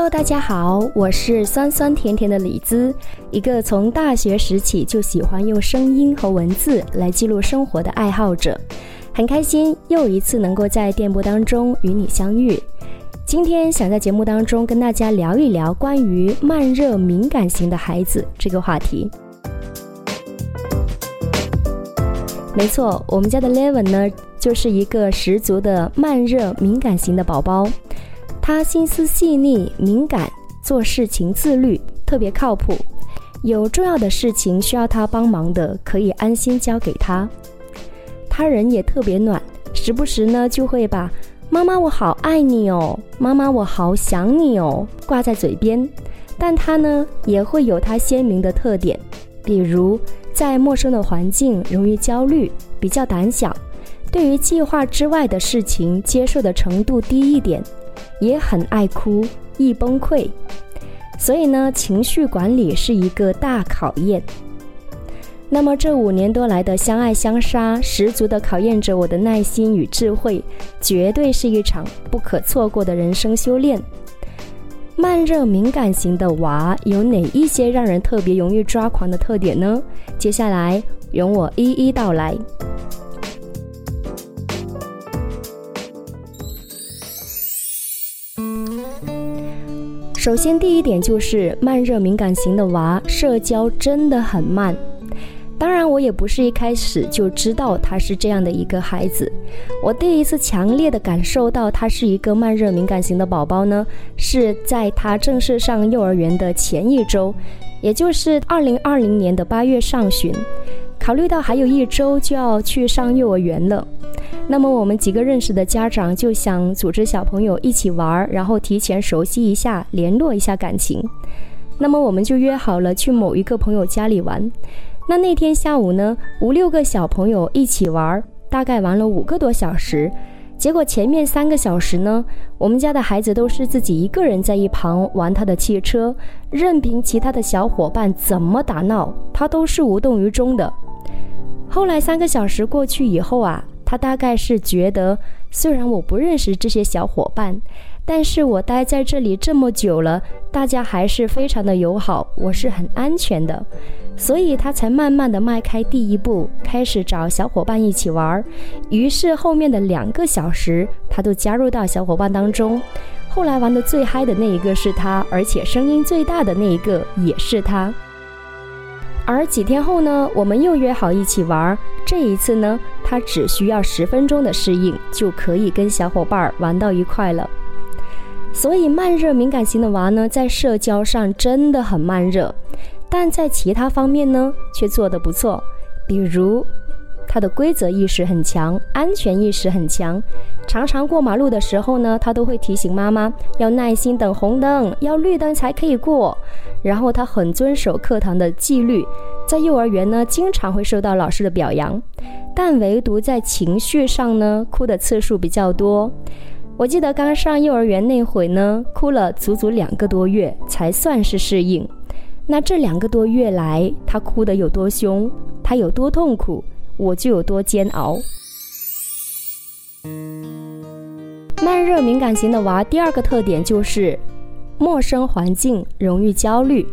Hello，大家好，我是酸酸甜甜的李子，一个从大学时起就喜欢用声音和文字来记录生活的爱好者。很开心又一次能够在电波当中与你相遇。今天想在节目当中跟大家聊一聊关于慢热敏感型的孩子这个话题。没错，我们家的 Levin 呢，就是一个十足的慢热敏感型的宝宝。他心思细腻、敏感，做事情自律，特别靠谱。有重要的事情需要他帮忙的，可以安心交给他。他人也特别暖，时不时呢就会把“妈妈我好爱你哦，妈妈我好想你哦”挂在嘴边。但他呢也会有他鲜明的特点，比如在陌生的环境容易焦虑，比较胆小，对于计划之外的事情接受的程度低一点。也很爱哭，易崩溃，所以呢，情绪管理是一个大考验。那么这五年多来的相爱相杀，十足的考验着我的耐心与智慧，绝对是一场不可错过的人生修炼。慢热敏感型的娃有哪一些让人特别容易抓狂的特点呢？接下来容我一一道来。首先，第一点就是慢热敏感型的娃社交真的很慢。当然，我也不是一开始就知道他是这样的一个孩子。我第一次强烈的感受到他是一个慢热敏感型的宝宝呢，是在他正式上幼儿园的前一周，也就是二零二零年的八月上旬。考虑到还有一周就要去上幼儿园了。那么我们几个认识的家长就想组织小朋友一起玩，然后提前熟悉一下，联络一下感情。那么我们就约好了去某一个朋友家里玩。那那天下午呢，五六个小朋友一起玩，大概玩了五个多小时。结果前面三个小时呢，我们家的孩子都是自己一个人在一旁玩他的汽车，任凭其他的小伙伴怎么打闹，他都是无动于衷的。后来三个小时过去以后啊。他大概是觉得，虽然我不认识这些小伙伴，但是我待在这里这么久了，大家还是非常的友好，我是很安全的，所以他才慢慢的迈开第一步，开始找小伙伴一起玩。于是后面的两个小时，他都加入到小伙伴当中。后来玩的最嗨的那一个是他，而且声音最大的那一个也是他。而几天后呢，我们又约好一起玩。这一次呢，他只需要十分钟的适应，就可以跟小伙伴玩到一块了。所以慢热敏感型的娃呢，在社交上真的很慢热，但在其他方面呢，却做得不错。比如，他的规则意识很强，安全意识很强。常常过马路的时候呢，他都会提醒妈妈要耐心等红灯，要绿灯才可以过。然后他很遵守课堂的纪律，在幼儿园呢，经常会受到老师的表扬。但唯独在情绪上呢，哭的次数比较多。我记得刚上幼儿园那会呢，哭了足足两个多月才算是适应。那这两个多月来，他哭得有多凶，他有多痛苦。我就有多煎熬。慢热敏感型的娃，第二个特点就是陌生环境容易焦虑。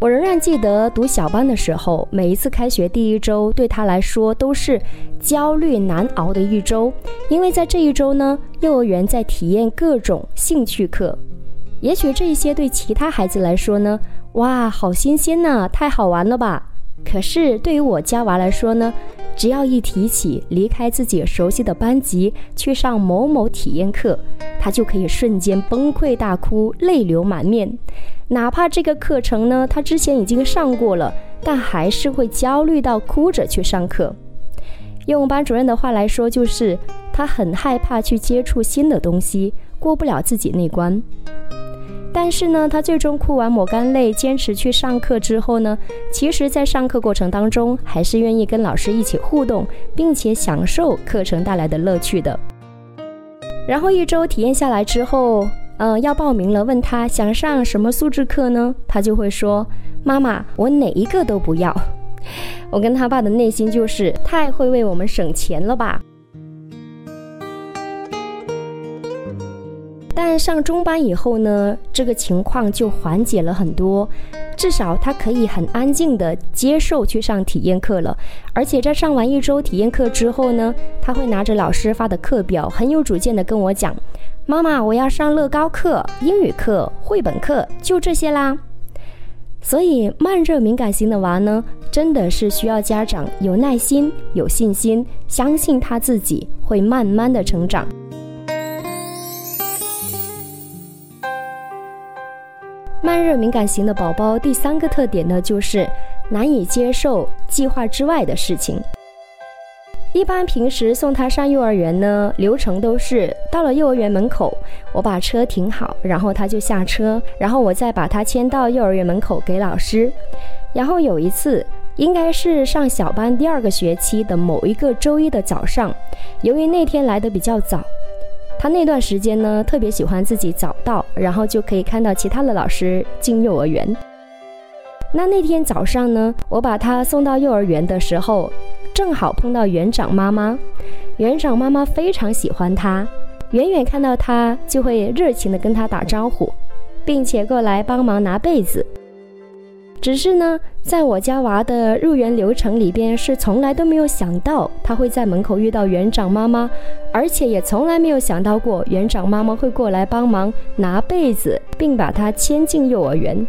我仍然记得读小班的时候，每一次开学第一周对他来说都是焦虑难熬的一周，因为在这一周呢，幼儿园在体验各种兴趣课。也许这些对其他孩子来说呢，哇，好新鲜呐，太好玩了吧。可是对于我家娃来说呢，只要一提起离开自己熟悉的班级去上某某体验课，他就可以瞬间崩溃大哭，泪流满面。哪怕这个课程呢，他之前已经上过了，但还是会焦虑到哭着去上课。用班主任的话来说，就是他很害怕去接触新的东西，过不了自己那关。但是呢，他最终哭完抹干泪，坚持去上课之后呢，其实，在上课过程当中，还是愿意跟老师一起互动，并且享受课程带来的乐趣的。然后一周体验下来之后，嗯，要报名了，问他想上什么素质课呢？他就会说：“妈妈，我哪一个都不要。”我跟他爸的内心就是太会为我们省钱了吧。但上中班以后呢，这个情况就缓解了很多，至少他可以很安静的接受去上体验课了。而且在上完一周体验课之后呢，他会拿着老师发的课表，很有主见的跟我讲：“妈妈，我要上乐高课、英语课、绘本课，就这些啦。”所以慢热敏感型的娃呢，真的是需要家长有耐心、有信心，相信他自己会慢慢的成长。慢热敏感型的宝宝第三个特点呢，就是难以接受计划之外的事情。一般平时送他上幼儿园呢，流程都是到了幼儿园门口，我把车停好，然后他就下车，然后我再把他牵到幼儿园门口给老师。然后有一次，应该是上小班第二个学期的某一个周一的早上，由于那天来的比较早，他那段时间呢特别喜欢自己早到，然后就可以看到其他的老师进幼儿园。那那天早上呢，我把他送到幼儿园的时候。正好碰到园长妈妈，园长妈妈非常喜欢他，远远看到他就会热情地跟他打招呼，并且过来帮忙拿被子。只是呢，在我家娃的入园流程里边，是从来都没有想到他会在门口遇到园长妈妈，而且也从来没有想到过园长妈妈会过来帮忙拿被子，并把他牵进幼儿园。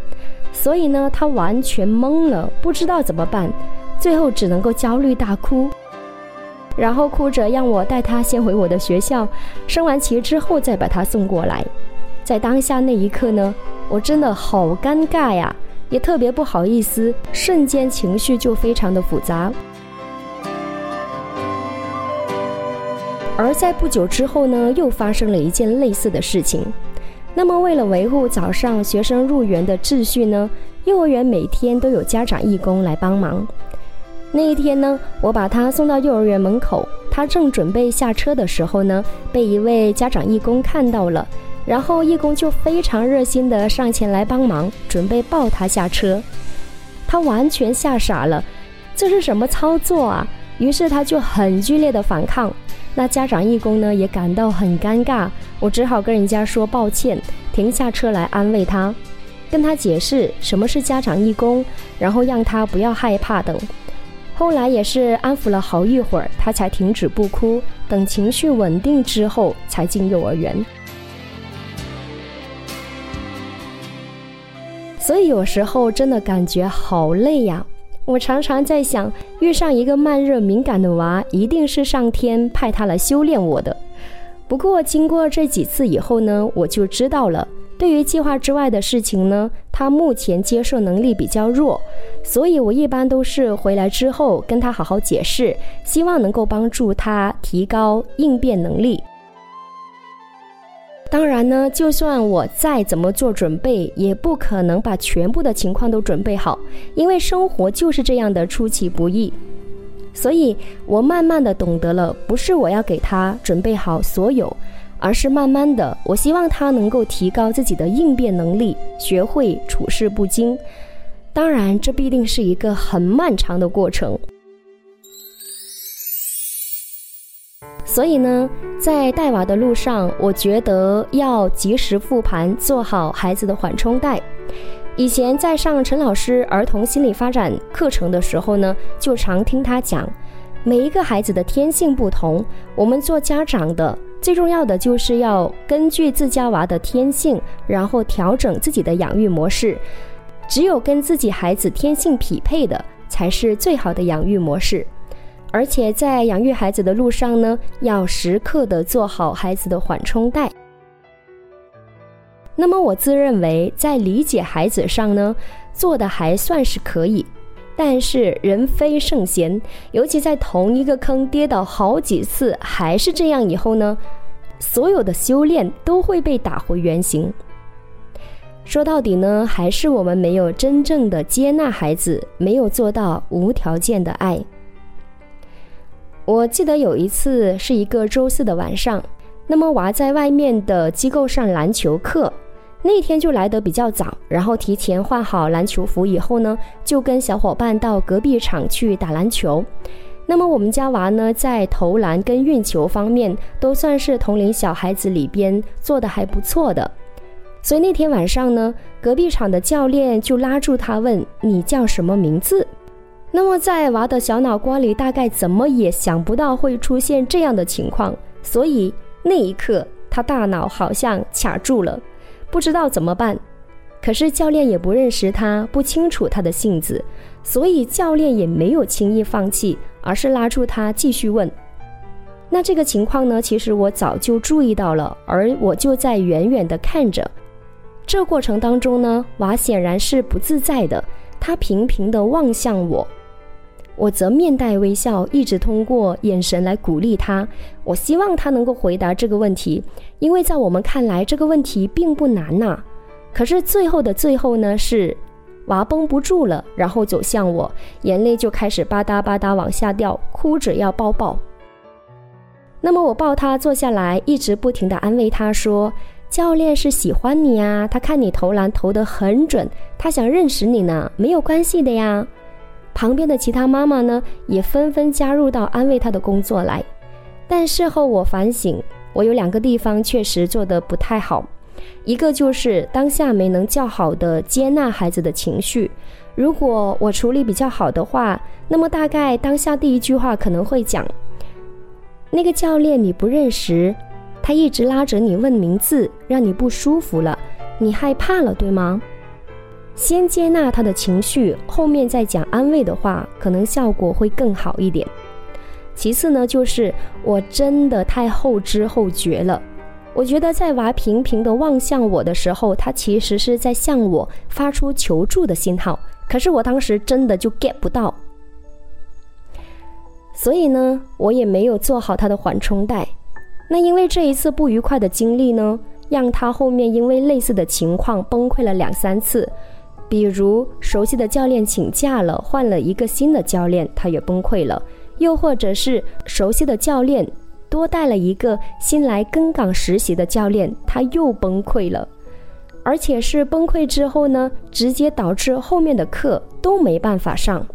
所以呢，他完全懵了，不知道怎么办。最后只能够焦虑大哭，然后哭着让我带他先回我的学校，升完旗之后再把他送过来。在当下那一刻呢，我真的好尴尬呀，也特别不好意思，瞬间情绪就非常的复杂。而在不久之后呢，又发生了一件类似的事情。那么为了维护早上学生入园的秩序呢，幼儿园每天都有家长义工来帮忙。那一天呢，我把他送到幼儿园门口，他正准备下车的时候呢，被一位家长义工看到了，然后义工就非常热心的上前来帮忙，准备抱他下车。他完全吓傻了，这是什么操作啊？于是他就很剧烈的反抗。那家长义工呢也感到很尴尬，我只好跟人家说抱歉，停下车来安慰他，跟他解释什么是家长义工，然后让他不要害怕等。后来也是安抚了好一会儿，他才停止不哭。等情绪稳定之后，才进幼儿园。所以有时候真的感觉好累呀！我常常在想，遇上一个慢热敏感的娃，一定是上天派他来修炼我的。不过经过这几次以后呢，我就知道了。对于计划之外的事情呢，他目前接受能力比较弱，所以我一般都是回来之后跟他好好解释，希望能够帮助他提高应变能力。当然呢，就算我再怎么做准备，也不可能把全部的情况都准备好，因为生活就是这样的出其不意。所以我慢慢的懂得了，不是我要给他准备好所有。而是慢慢的，我希望他能够提高自己的应变能力，学会处事不惊。当然，这必定是一个很漫长的过程。所以呢，在带娃的路上，我觉得要及时复盘，做好孩子的缓冲带。以前在上陈老师儿童心理发展课程的时候呢，就常听他讲，每一个孩子的天性不同，我们做家长的。最重要的就是要根据自家娃的天性，然后调整自己的养育模式。只有跟自己孩子天性匹配的，才是最好的养育模式。而且在养育孩子的路上呢，要时刻的做好孩子的缓冲带。那么我自认为在理解孩子上呢，做的还算是可以。但是人非圣贤，尤其在同一个坑跌倒好几次还是这样以后呢，所有的修炼都会被打回原形。说到底呢，还是我们没有真正的接纳孩子，没有做到无条件的爱。我记得有一次是一个周四的晚上，那么娃在外面的机构上篮球课。那天就来得比较早，然后提前换好篮球服以后呢，就跟小伙伴到隔壁场去打篮球。那么我们家娃呢，在投篮跟运球方面都算是同龄小孩子里边做的还不错的。所以那天晚上呢，隔壁场的教练就拉住他问：“你叫什么名字？”那么在娃的小脑瓜里，大概怎么也想不到会出现这样的情况，所以那一刻他大脑好像卡住了，不知道怎么办。可是教练也不认识他，不清楚他的性子，所以教练也没有轻易放弃，而是拉住他继续问。那这个情况呢，其实我早就注意到了，而我就在远远的看着。这过程当中呢，娃显然是不自在的，他频频的望向我。我则面带微笑，一直通过眼神来鼓励他。我希望他能够回答这个问题，因为在我们看来这个问题并不难呐。可是最后的最后呢，是娃绷不住了，然后走向我，眼泪就开始吧嗒吧嗒往下掉，哭着要抱抱。那么我抱他坐下来，一直不停地安慰他说：“教练是喜欢你呀，他看你投篮投得很准，他想认识你呢，没有关系的呀。”旁边的其他妈妈呢，也纷纷加入到安慰他的工作来。但事后我反省，我有两个地方确实做得不太好，一个就是当下没能较好的接纳孩子的情绪。如果我处理比较好的话，那么大概当下第一句话可能会讲：“那个教练你不认识，他一直拉着你问名字，让你不舒服了，你害怕了，对吗？”先接纳他的情绪，后面再讲安慰的话，可能效果会更好一点。其次呢，就是我真的太后知后觉了。我觉得在娃频频的望向我的时候，他其实是在向我发出求助的信号，可是我当时真的就 get 不到。所以呢，我也没有做好他的缓冲带。那因为这一次不愉快的经历呢，让他后面因为类似的情况崩溃了两三次。比如熟悉的教练请假了，换了一个新的教练，他也崩溃了；又或者是熟悉的教练多带了一个新来跟岗实习的教练，他又崩溃了。而且是崩溃之后呢，直接导致后面的课都没办法上。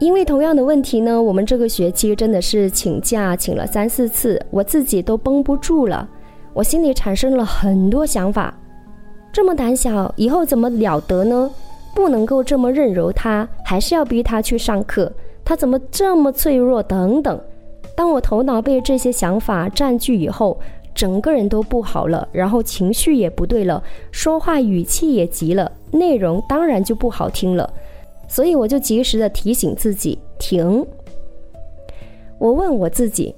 因为同样的问题呢，我们这个学期真的是请假请了三四次，我自己都绷不住了，我心里产生了很多想法。这么胆小，以后怎么了得呢？不能够这么任由他，还是要逼他去上课。他怎么这么脆弱？等等。当我头脑被这些想法占据以后，整个人都不好了，然后情绪也不对了，说话语气也急了，内容当然就不好听了。所以我就及时的提醒自己停。我问我自己，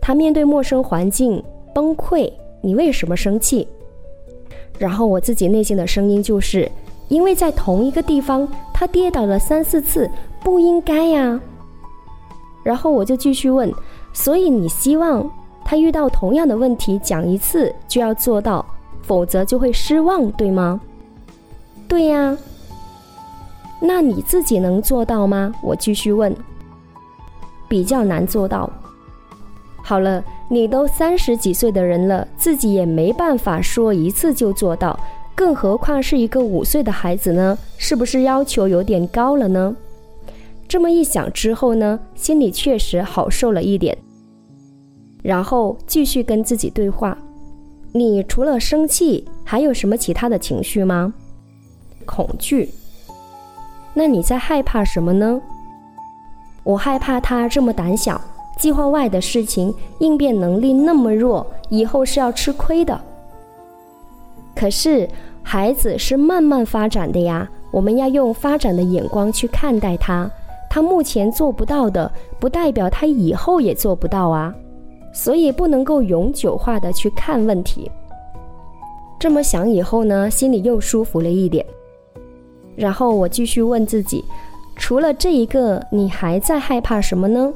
他面对陌生环境崩溃，你为什么生气？然后我自己内心的声音就是，因为在同一个地方他跌倒了三四次，不应该呀。然后我就继续问，所以你希望他遇到同样的问题讲一次就要做到，否则就会失望，对吗？对呀。那你自己能做到吗？我继续问。比较难做到。好了。你都三十几岁的人了，自己也没办法说一次就做到，更何况是一个五岁的孩子呢？是不是要求有点高了呢？这么一想之后呢，心里确实好受了一点。然后继续跟自己对话：你除了生气，还有什么其他的情绪吗？恐惧。那你在害怕什么呢？我害怕他这么胆小。计划外的事情，应变能力那么弱，以后是要吃亏的。可是孩子是慢慢发展的呀，我们要用发展的眼光去看待他。他目前做不到的，不代表他以后也做不到啊。所以不能够永久化的去看问题。这么想以后呢，心里又舒服了一点。然后我继续问自己，除了这一个，你还在害怕什么呢？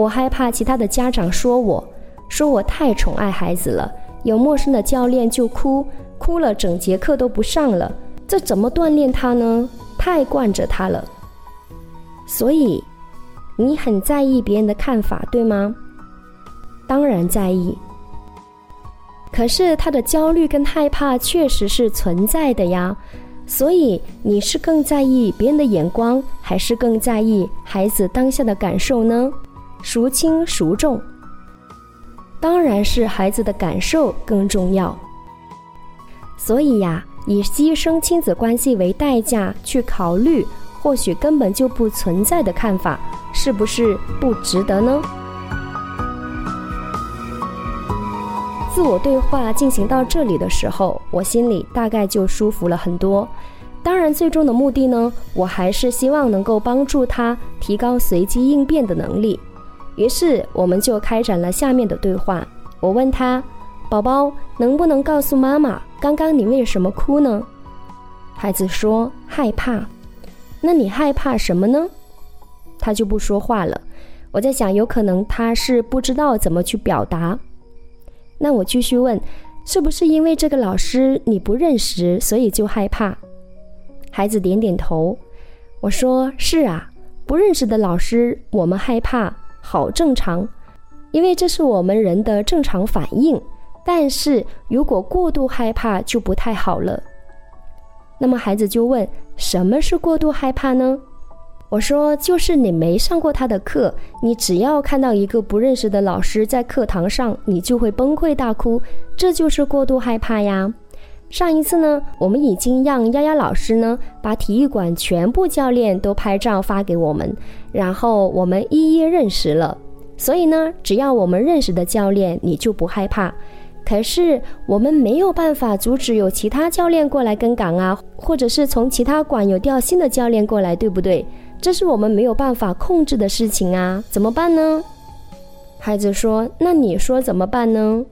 我害怕其他的家长说我，说我太宠爱孩子了，有陌生的教练就哭，哭了整节课都不上了，这怎么锻炼他呢？太惯着他了。所以，你很在意别人的看法，对吗？当然在意。可是他的焦虑跟害怕确实是存在的呀，所以你是更在意别人的眼光，还是更在意孩子当下的感受呢？孰轻孰重？当然是孩子的感受更重要。所以呀，以牺牲亲子关系为代价去考虑，或许根本就不存在的看法，是不是不值得呢？自我对话进行到这里的时候，我心里大概就舒服了很多。当然，最终的目的呢，我还是希望能够帮助他提高随机应变的能力。于是，我们就开展了下面的对话。我问他：“宝宝，能不能告诉妈妈，刚刚你为什么哭呢？”孩子说：“害怕。”那你害怕什么呢？他就不说话了。我在想，有可能他是不知道怎么去表达。那我继续问，是不是因为这个老师你不认识，所以就害怕？孩子点点头。我说是啊，不认识的老师，我们害怕，好正常，因为这是我们人的正常反应。但是如果过度害怕，就不太好了。那么孩子就问，什么是过度害怕呢？我说，就是你没上过他的课，你只要看到一个不认识的老师在课堂上，你就会崩溃大哭，这就是过度害怕呀。上一次呢，我们已经让丫丫老师呢把体育馆全部教练都拍照发给我们，然后我们一一认识了。所以呢，只要我们认识的教练，你就不害怕。可是我们没有办法阻止有其他教练过来跟岗啊，或者是从其他馆有调新的教练过来，对不对？这是我们没有办法控制的事情啊，怎么办呢？孩子说：“那你说怎么办呢？”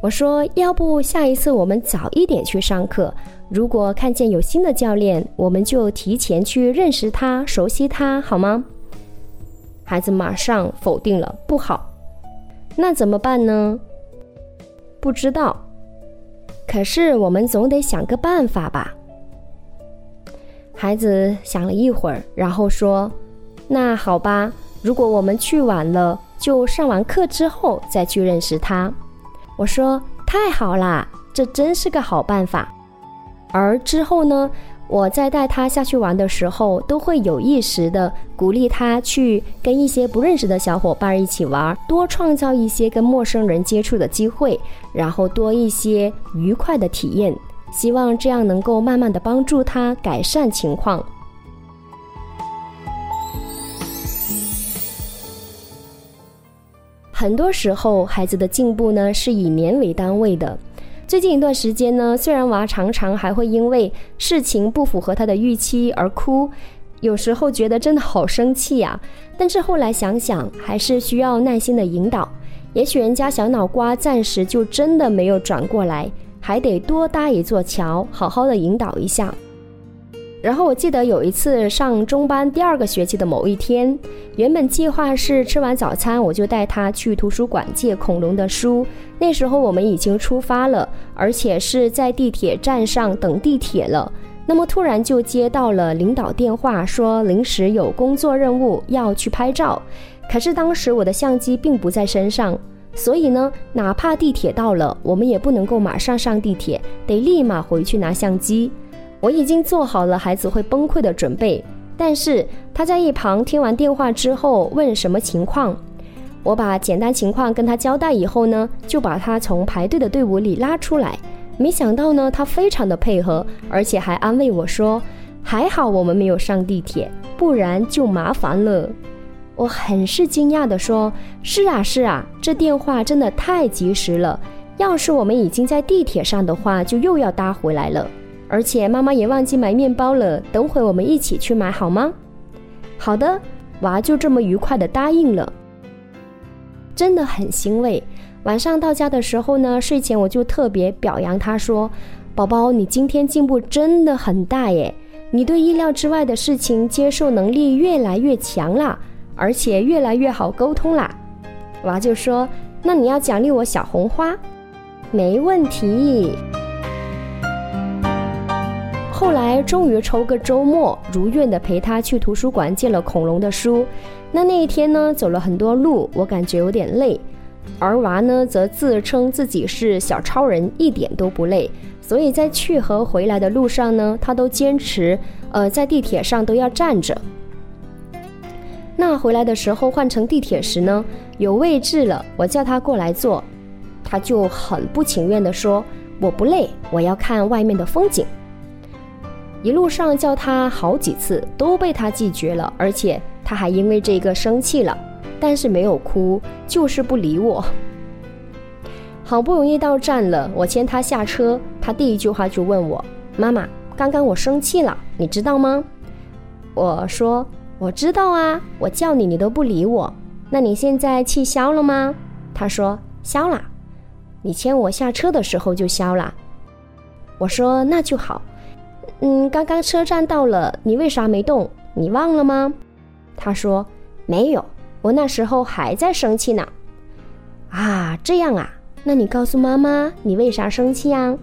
我说：“要不下一次我们早一点去上课，如果看见有新的教练，我们就提前去认识他、熟悉他，好吗？”孩子马上否定了：“不好。”那怎么办呢？不知道。可是我们总得想个办法吧。孩子想了一会儿，然后说：“那好吧，如果我们去晚了，就上完课之后再去认识他。”我说：“太好啦，这真是个好办法。”而之后呢，我在带他下去玩的时候，都会有意识的鼓励他去跟一些不认识的小伙伴一起玩，多创造一些跟陌生人接触的机会，然后多一些愉快的体验。希望这样能够慢慢的帮助他改善情况。很多时候，孩子的进步呢是以年为单位的。最近一段时间呢，虽然娃常常还会因为事情不符合他的预期而哭，有时候觉得真的好生气呀。但是后来想想，还是需要耐心的引导。也许人家小脑瓜暂时就真的没有转过来。还得多搭一座桥，好好的引导一下。然后我记得有一次上中班第二个学期的某一天，原本计划是吃完早餐我就带他去图书馆借恐龙的书。那时候我们已经出发了，而且是在地铁站上等地铁了。那么突然就接到了领导电话，说临时有工作任务要去拍照。可是当时我的相机并不在身上。所以呢，哪怕地铁到了，我们也不能够马上上地铁，得立马回去拿相机。我已经做好了孩子会崩溃的准备，但是他在一旁听完电话之后问什么情况，我把简单情况跟他交代以后呢，就把他从排队的队伍里拉出来。没想到呢，他非常的配合，而且还安慰我说：“还好我们没有上地铁，不然就麻烦了。”我很是惊讶地说：“是啊，是啊，这电话真的太及时了。要是我们已经在地铁上的话，就又要搭回来了。而且妈妈也忘记买面包了，等会我们一起去买好吗？”好的，娃就这么愉快地答应了。真的很欣慰。晚上到家的时候呢，睡前我就特别表扬他说：“宝宝，你今天进步真的很大耶！你对意料之外的事情接受能力越来越强了。”而且越来越好沟通啦，娃就说：“那你要奖励我小红花，没问题。”后来终于抽个周末，如愿的陪他去图书馆借了恐龙的书。那那一天呢，走了很多路，我感觉有点累。而娃呢则自称自己是小超人，一点都不累。所以在去和回来的路上呢，他都坚持，呃，在地铁上都要站着。那回来的时候换乘地铁时呢，有位置了，我叫他过来坐，他就很不情愿地说：“我不累，我要看外面的风景。”一路上叫他好几次，都被他拒绝了，而且他还因为这个生气了，但是没有哭，就是不理我。好不容易到站了，我牵他下车，他第一句话就问我：“妈妈，刚刚我生气了，你知道吗？”我说：“我知道啊，我叫你你都不理我，那你现在气消了吗？”他说：“消了。”你牵我下车的时候就消了。我说：“那就好。”嗯，刚刚车站到了，你为啥没动？你忘了吗？他说：“没有，我那时候还在生气呢。”啊，这样啊。那你告诉妈妈，你为啥生气啊？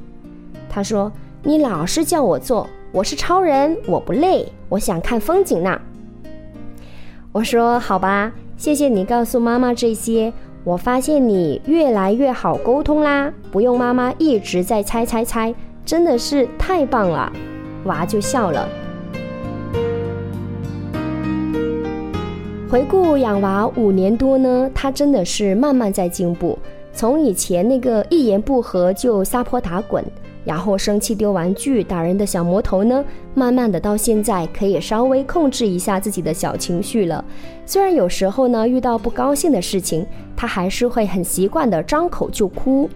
他说：“你老是叫我做，我是超人，我不累，我想看风景呢。”我说：“好吧，谢谢你告诉妈妈这些。我发现你越来越好沟通啦，不用妈妈一直在猜猜猜，真的是太棒了。”娃就笑了。回顾养娃五年多呢，他真的是慢慢在进步。从以前那个一言不合就撒泼打滚，然后生气丢玩具打人的小魔头呢，慢慢的到现在可以稍微控制一下自己的小情绪了。虽然有时候呢遇到不高兴的事情，他还是会很习惯的张口就哭，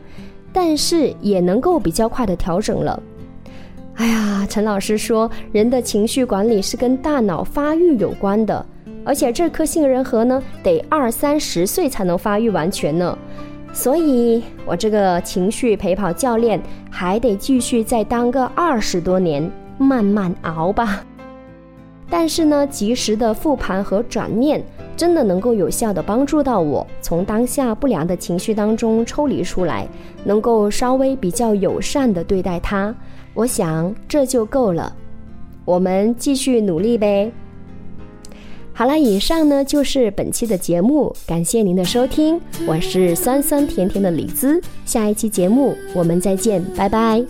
但是也能够比较快的调整了。哎呀，陈老师说，人的情绪管理是跟大脑发育有关的，而且这颗杏仁核呢，得二三十岁才能发育完全呢。所以，我这个情绪陪跑教练还得继续再当个二十多年，慢慢熬吧。但是呢，及时的复盘和转念，真的能够有效的帮助到我，从当下不良的情绪当中抽离出来，能够稍微比较友善的对待他。我想这就够了。我们继续努力呗。好了，以上呢就是本期的节目，感谢您的收听，我是酸酸甜甜的李子，下一期节目我们再见，拜拜。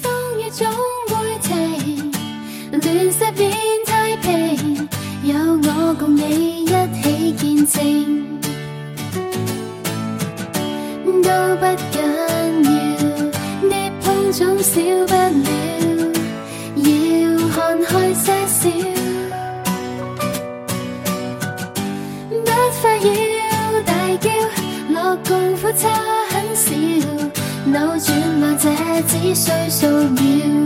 风雨总会停，乱世变只需数秒。